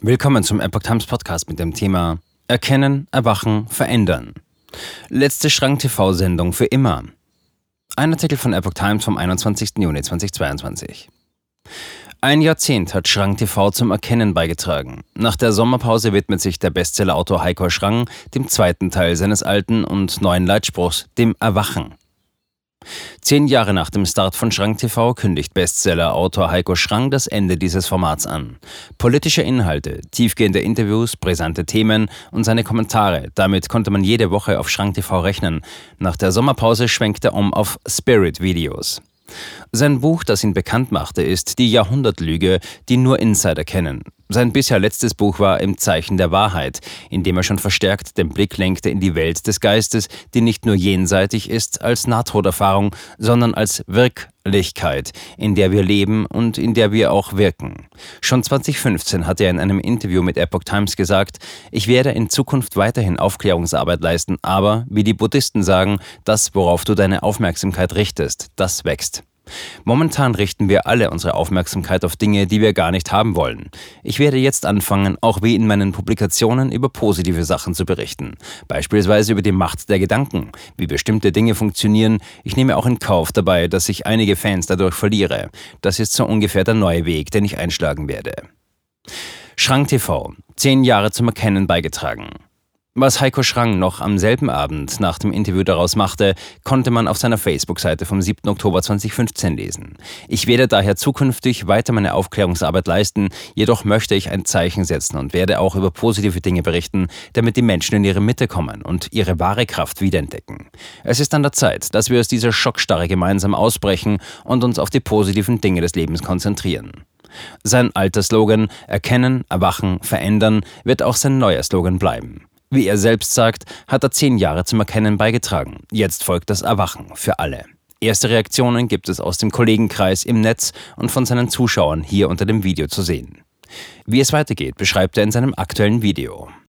Willkommen zum Epoch Times Podcast mit dem Thema Erkennen, Erwachen, Verändern. Letzte Schrank-TV-Sendung für immer. Ein Artikel von Epoch Times vom 21. Juni 2022. Ein Jahrzehnt hat Schrank TV zum Erkennen beigetragen. Nach der Sommerpause widmet sich der Bestsellerautor Heiko Schrang dem zweiten Teil seines alten und neuen Leitspruchs, dem Erwachen. Zehn Jahre nach dem Start von Schrank TV kündigt Bestseller-Autor Heiko Schrang das Ende dieses Formats an. Politische Inhalte, tiefgehende Interviews, brisante Themen und seine Kommentare. Damit konnte man jede Woche auf Schrank TV rechnen. Nach der Sommerpause schwenkt er um auf Spirit-Videos. Sein Buch, das ihn bekannt machte, ist Die Jahrhundertlüge, die nur Insider kennen. Sein bisher letztes Buch war Im Zeichen der Wahrheit, in dem er schon verstärkt den Blick lenkte in die Welt des Geistes, die nicht nur jenseitig ist als Nahtoderfahrung, sondern als Wirklichkeit, in der wir leben und in der wir auch wirken. Schon 2015 hat er in einem Interview mit Epoch Times gesagt, ich werde in Zukunft weiterhin Aufklärungsarbeit leisten, aber, wie die Buddhisten sagen, das, worauf du deine Aufmerksamkeit richtest, das wächst. Momentan richten wir alle unsere Aufmerksamkeit auf Dinge, die wir gar nicht haben wollen. Ich werde jetzt anfangen, auch wie in meinen Publikationen über positive Sachen zu berichten. Beispielsweise über die Macht der Gedanken, wie bestimmte Dinge funktionieren. Ich nehme auch in Kauf dabei, dass ich einige Fans dadurch verliere. Das ist so ungefähr der neue Weg, den ich einschlagen werde. Schrank TV. Zehn Jahre zum Erkennen beigetragen. Was Heiko Schrang noch am selben Abend nach dem Interview daraus machte, konnte man auf seiner Facebook-Seite vom 7. Oktober 2015 lesen. Ich werde daher zukünftig weiter meine Aufklärungsarbeit leisten, jedoch möchte ich ein Zeichen setzen und werde auch über positive Dinge berichten, damit die Menschen in ihre Mitte kommen und ihre wahre Kraft wiederentdecken. Es ist an der Zeit, dass wir aus dieser Schockstarre gemeinsam ausbrechen und uns auf die positiven Dinge des Lebens konzentrieren. Sein alter Slogan Erkennen, Erwachen, Verändern wird auch sein neuer Slogan bleiben. Wie er selbst sagt, hat er zehn Jahre zum Erkennen beigetragen. Jetzt folgt das Erwachen für alle. Erste Reaktionen gibt es aus dem Kollegenkreis im Netz und von seinen Zuschauern hier unter dem Video zu sehen. Wie es weitergeht, beschreibt er in seinem aktuellen Video.